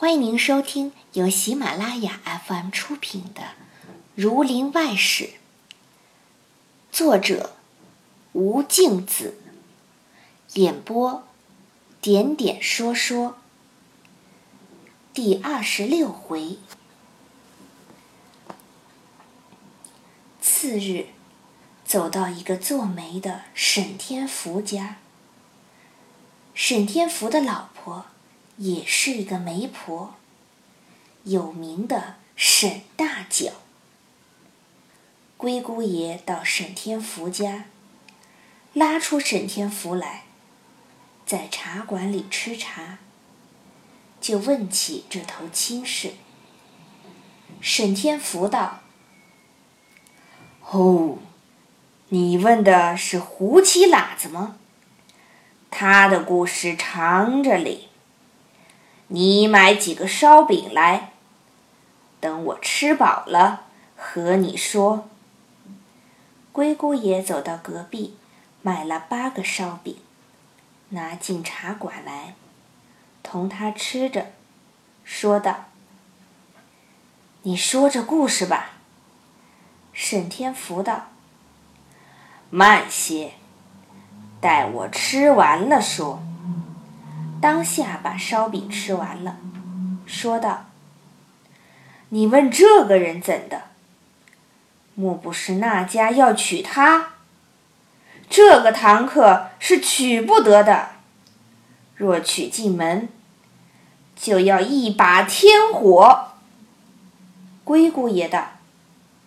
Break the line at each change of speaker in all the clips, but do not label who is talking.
欢迎您收听由喜马拉雅 FM 出品的《儒林外史》，作者吴敬梓，演播点点说说。第二十六回，次日，走到一个做媒的沈天福家。沈天福的老婆也是一个媒婆，有名的沈大脚。龟姑爷到沈天福家，拉出沈天福来，在茶馆里吃茶。就问起这头亲事。沈天福道：“
哦，你问的是胡七喇子吗？他的故事长着哩。你买几个烧饼来，等我吃饱了和你说。”
龟姑爷走到隔壁，买了八个烧饼，拿进茶馆来。同他吃着，说道：“你说这故事吧。”沈天福道：“
慢些，待我吃完了说。”
当下把烧饼吃完了，说道：“
你问这个人怎的？莫不是那家要娶她？这个堂客是娶不得的。”若娶进门，就要一把天火。
龟姑爷道：“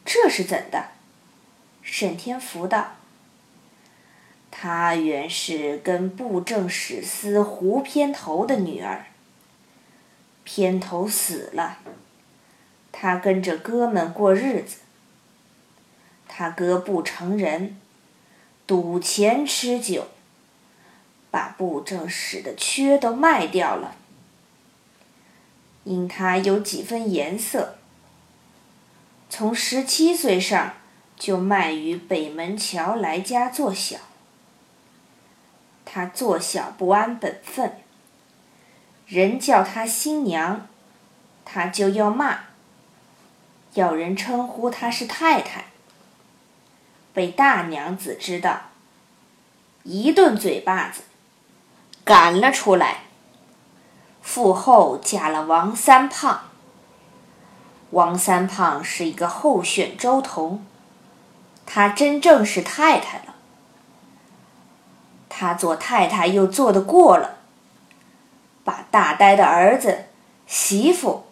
这是怎的？”沈天福道：“
他原是跟布政使司胡偏头的女儿。偏头死了，他跟着哥们过日子。他哥不成人，赌钱吃酒。”把布政使的缺都卖掉了，因他有几分颜色，从十七岁上就卖于北门桥来家做小。他做小不安本分，人叫他新娘，他就要骂，要人称呼他是太太。被大娘子知道，一顿嘴巴子。赶了出来，父后嫁了王三胖。王三胖是一个候选周同，他真正是太太了。他做太太又做得过了，把大呆的儿子、媳妇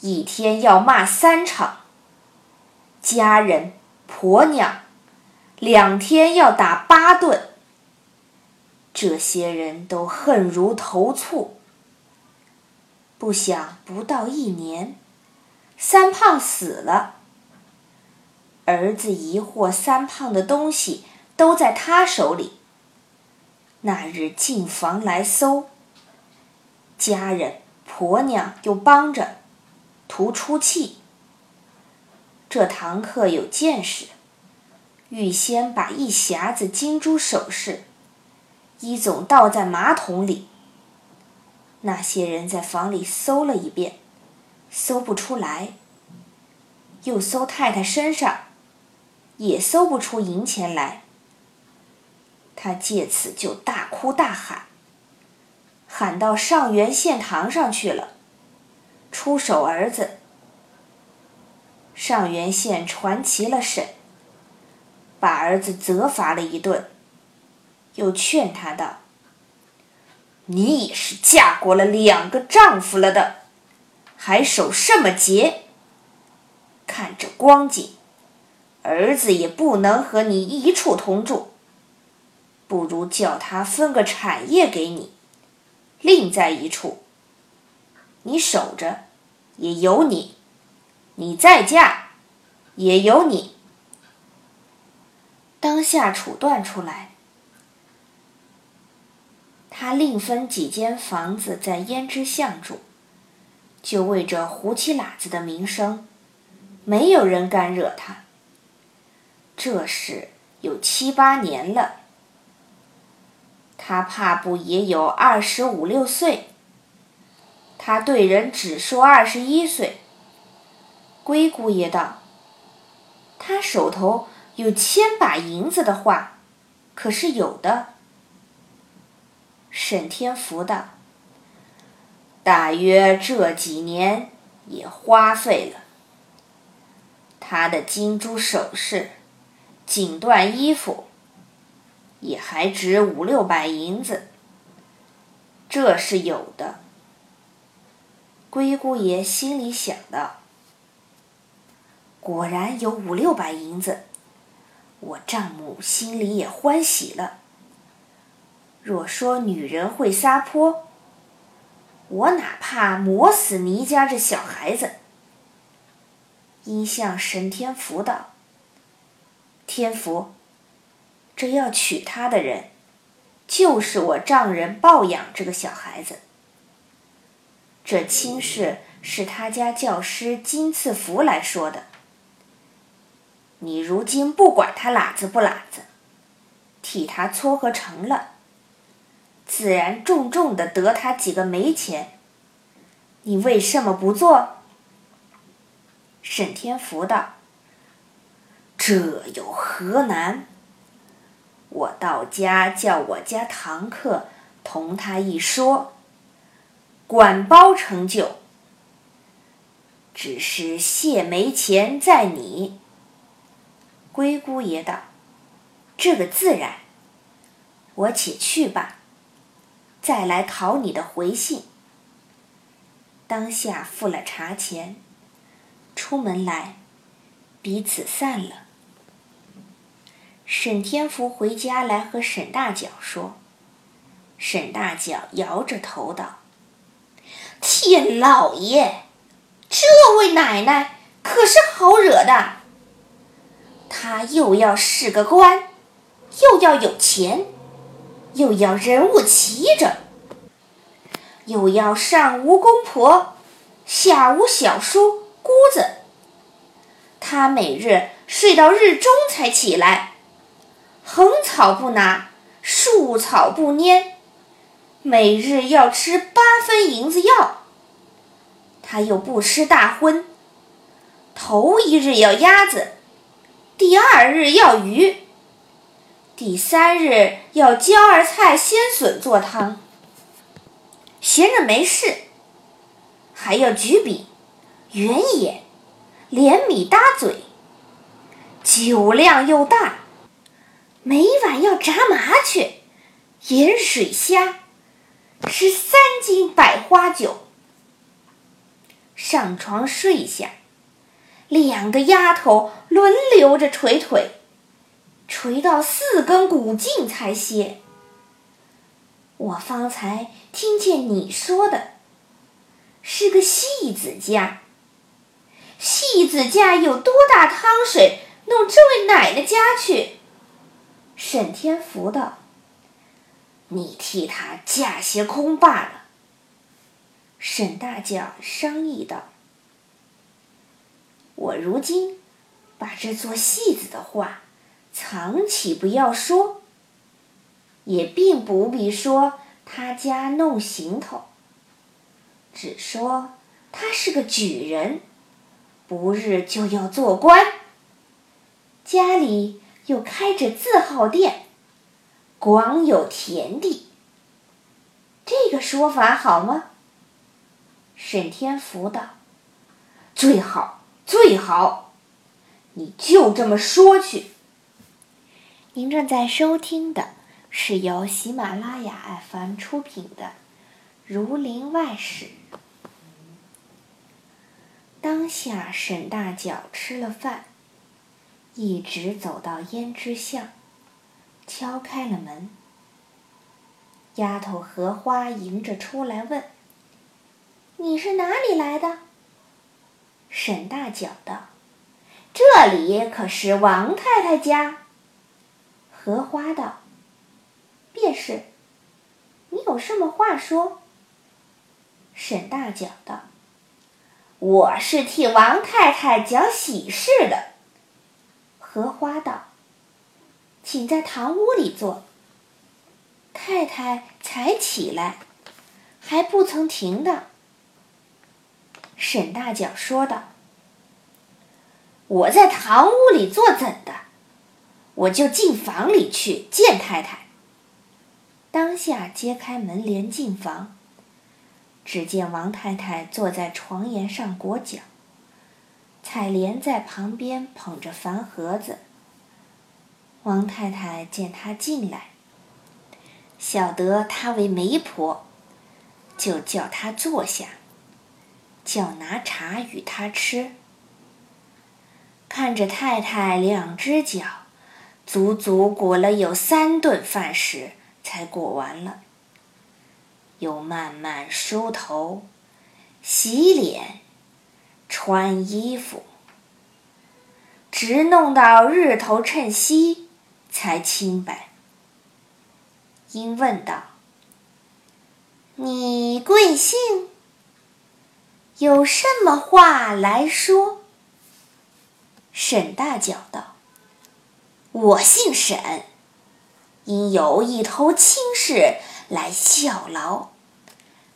一天要骂三场，家人、婆娘两天要打八顿。这些人都恨如投醋。不想不到一年，三胖死了。儿子疑惑三胖的东西都在他手里。那日进房来搜，家人婆娘又帮着，图出气。这堂客有见识，预先把一匣子金珠首饰。一总倒在马桶里。那些人在房里搜了一遍，搜不出来。又搜太太身上，也搜不出银钱来。他借此就大哭大喊，喊到上元县堂上去了，出手儿子。上元县传齐了审，把儿子责罚了一顿。又劝他道：“你也是嫁过了两个丈夫了的，还守什么节？看这光景，儿子也不能和你一处同住，不如叫他分个产业给你，另在一处。你守着，也有你；你再嫁，也有你。当下处断出来。”他另分几间房子在胭脂巷住，就为这胡七喇子的名声，没有人敢惹他。这事有七八年了，他怕不也有二十五六岁？他对人只说二十一岁。龟姑爷道：“他手头有千把银子的话，可是有的。”沈天福道：“大约这几年也花费了。他的金珠首饰、锦缎衣服，也还值五六百银子。这是有的。”龟姑爷心里想到：“果然有五六百银子，我丈母心里也欢喜了。若说女人会撒泼，我哪怕磨死你家这小孩子。”因向神天福道：“天福，这要娶她的人，就是我丈人抱养这个小孩子。”这亲事是他家教师金赐福来说的。你如今不管他喇子不喇子，替他撮合成了，自然重重的得他几个没钱。你为什么不做？沈天福道：“这有何难？我到家叫我家堂客同他一说。”管包成就，只是谢没钱在你。龟姑爷道：“这个自然，我且去吧，再来讨你的回信。”当下付了茶钱，出门来，彼此散了。沈天福回家来和沈大脚说，沈大脚摇着头道。天老爷，这位奶奶可是好惹的。她又要是个官，又要有钱，又要人物齐整，又要上无公婆，下无小叔姑子。她每日睡到日中才起来，横草不拿，竖草不拈。每日要吃八分银子药，他又不吃大荤。头一日要鸭子，第二日要鱼，第三日要椒儿菜鲜笋做汤。闲着没事，还要举笔、圆眼、连米搭嘴，酒量又大。每晚要炸麻雀、盐水虾。吃三斤百花酒，上床睡下，两个丫头轮流着捶腿，捶到四根骨茎才歇。我方才听见你说的，是个戏子家。戏子家有多大汤水，弄这位奶奶家去？沈天福道。你替他架些空罢了。沈大脚商议道：“我如今把这做戏子的话藏起，不要说，也并不必说他家弄行头，只说他是个举人，不日就要做官，家里又开着字号店。”广有田地，这个说法好吗？沈天福道：“最好，最好，你就这么说去。”
您正在收听的是由喜马拉雅 FM 出品的《儒林外史》。当下，沈大脚吃了饭，一直走到胭脂巷。敲开了门，丫头荷花迎着出来问：“你是哪里来的？”沈大脚道：“这里可是王太太家。”荷花道：“便是，你有什么话说？”沈大脚道：“我是替王太太讲喜事的。”荷花道。请在堂屋里坐。太太才起来，还不曾停的，
沈大脚说道：“我在堂屋里坐怎的？我就进房里去见太太。”当下揭开门帘进房，只见王太太坐在床沿上裹脚，采莲在旁边捧着饭盒子。王太太见她进来，晓得她为媒婆，就叫她坐下，叫拿茶与她吃。看着太太两只脚，足足裹了有三顿饭食。才裹完了，又慢慢梳头、洗脸、穿衣服，直弄到日头趁夕才清白。因问道：“你贵姓？有什么话来说？”沈大脚道：“我姓沈。”因有一头亲事来效劳，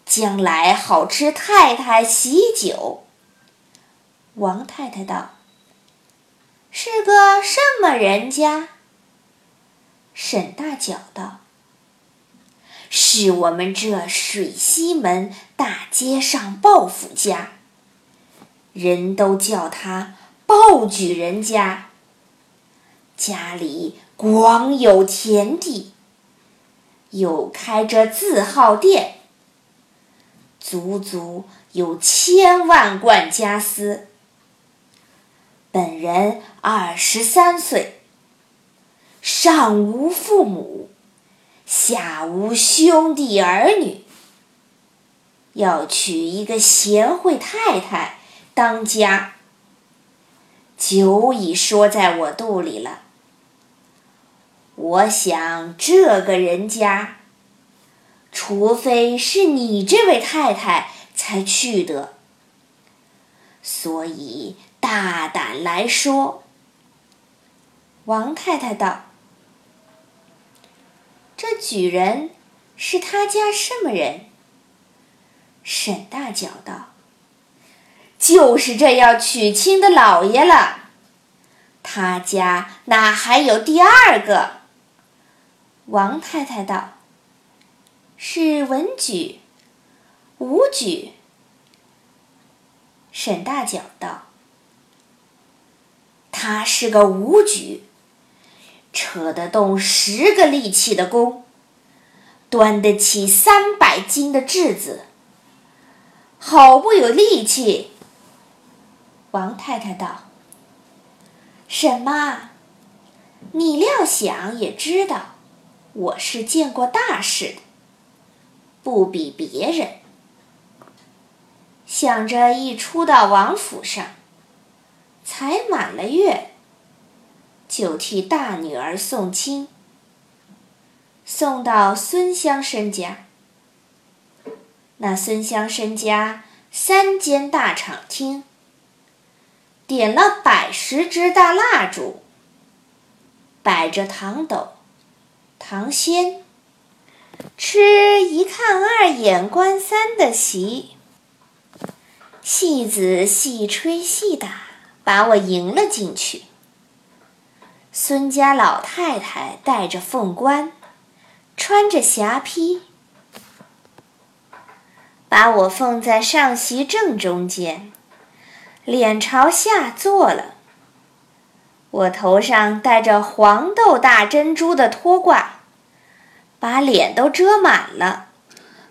将来好吃太太喜酒。王太太道：“是个什么人家？”沈大脚道：“是我们这水西门大街上鲍府家，人都叫他鲍举人家。家里。”广有田地，又开着字号店，足足有千万贯家私。本人二十三岁，上无父母，下无兄弟儿女，要娶一个贤惠太太当家，久已说在我肚里了。我想这个人家，除非是你这位太太才去的，所以大胆来说。王太太道：“这举人是他家什么人？”沈大脚道：“就是这要娶亲的老爷了。他家哪还有第二个？”王太太道：“是文举、武举。”沈大脚道：“他是个武举，扯得动十个力气的弓，端得起三百斤的质子，好不有力气。”王太太道：“沈妈，你料想也知道。”我是见过大事的，不比别人。想着一出到王府上，才满了月，就替大女儿送亲，送到孙香生家。那孙香生家三间大敞厅，点了百十支大蜡烛，摆着糖斗。糖仙吃一看二眼观三的席，戏子戏吹戏打，把我迎了进去。孙家老太太戴着凤冠，穿着霞帔，把我放在上席正中间，脸朝下坐了。我头上戴着黄豆大珍珠的托挂。把脸都遮满了，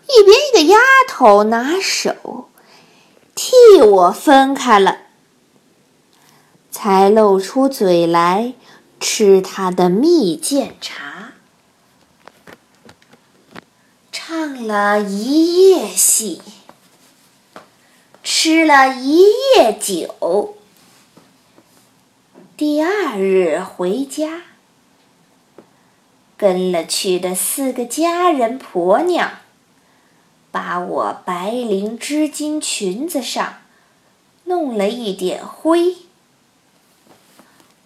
一边一个丫头拿手替我分开了，才露出嘴来吃他的蜜饯茶，唱了一夜戏，吃了一夜酒，第二日回家。跟了去的四个家人婆娘，把我白绫织金裙子上弄了一点灰。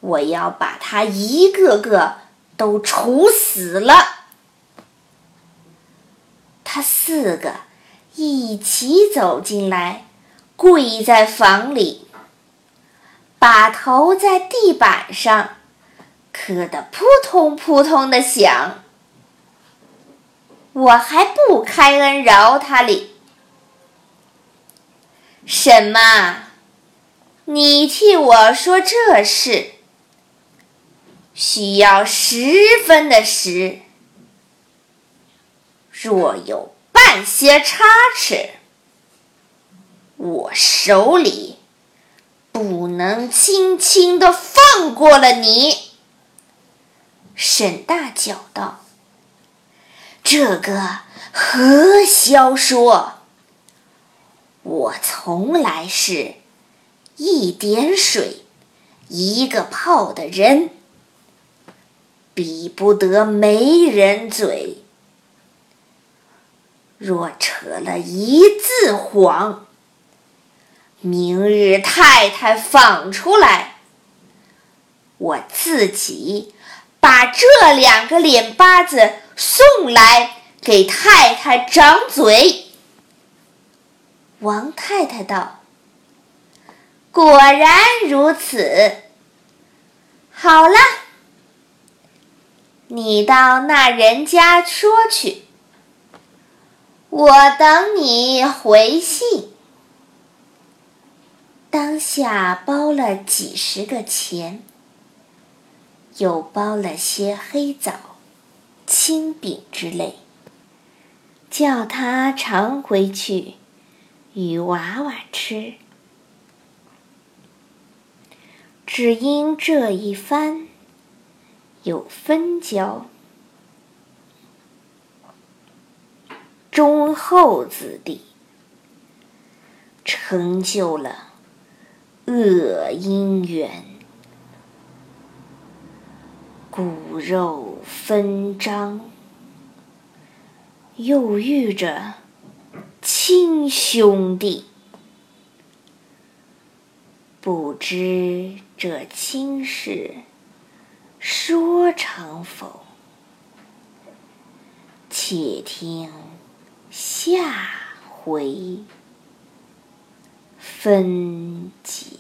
我要把他一个个都处死了。他四个一起走进来，
跪在房里，把头在地板上磕得扑通扑通的响。我还不开恩饶他哩。什么？你替我说这事，需要十分的时。若有半些差池，我手里不能轻轻的放过了你。沈大叫道：“这个何消说？我从来是。”一点水，一个泡的人，比不得媒人嘴。若扯了一字谎，明日太太放出来，我自己把这两个脸巴子送来给太太掌嘴。王太太道。果然如此。好了，你到那人家说去，我等你回信。当下包了几十个钱，又包了些黑枣、青饼之类，叫他常回去与娃娃吃。只因这一番有分交，忠厚子弟成就了恶姻缘，骨肉分张，又遇着亲兄弟。不知这亲事说成否？且听下回分解。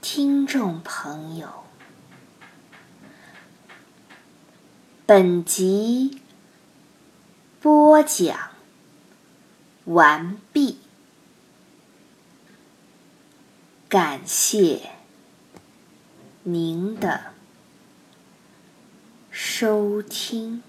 听众朋友，本集。播讲完毕，感谢您的收听。